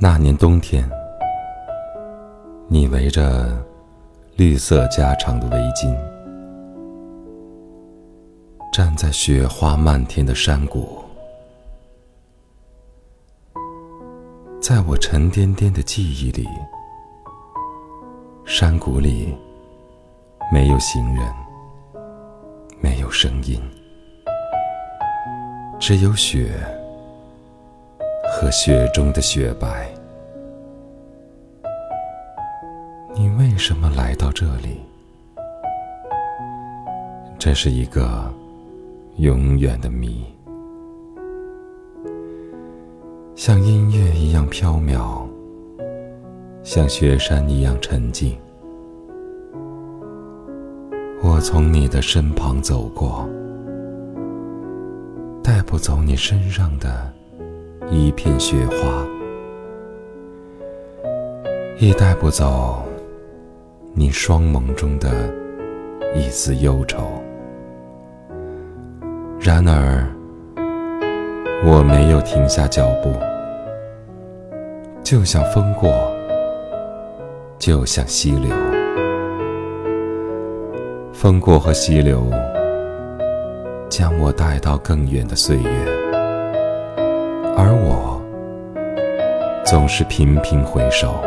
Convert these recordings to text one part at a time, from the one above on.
那年冬天，你围着绿色加长的围巾，站在雪花漫天的山谷，在我沉甸甸的记忆里，山谷里没有行人，没有声音，只有雪。和雪中的雪白，为什么来到这里？这是一个永远的谜，像音乐一样飘渺，像雪山一样沉静。我从你的身旁走过，带不走你身上的。一片雪花，亦带不走你双眸中的一丝忧愁。然而，我没有停下脚步，就像风过，就像溪流。风过和溪流，将我带到更远的岁月。而我总是频频回首，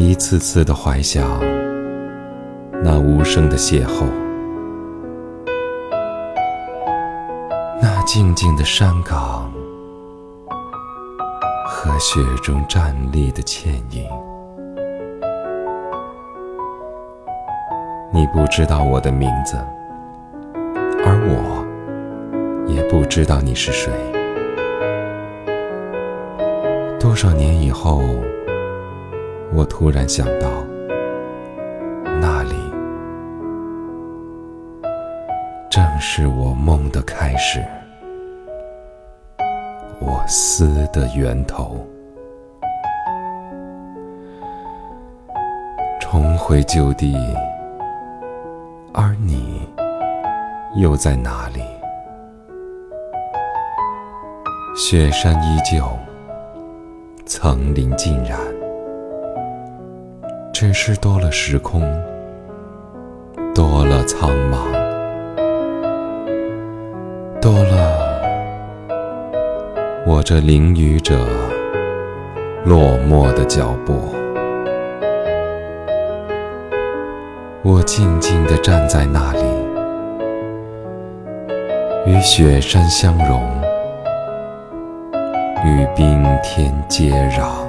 一次次的怀想那无声的邂逅，那静静的山岗和雪中站立的倩影。你不知道我的名字，而我。也不知道你是谁。多少年以后，我突然想到，那里正是我梦的开始，我思的源头。重回旧地，而你又在哪里？雪山依旧，层林尽染，只是多了时空，多了苍茫，多了我这淋雨者落寞的脚步。我静静地站在那里，与雪山相融。与冰天接壤。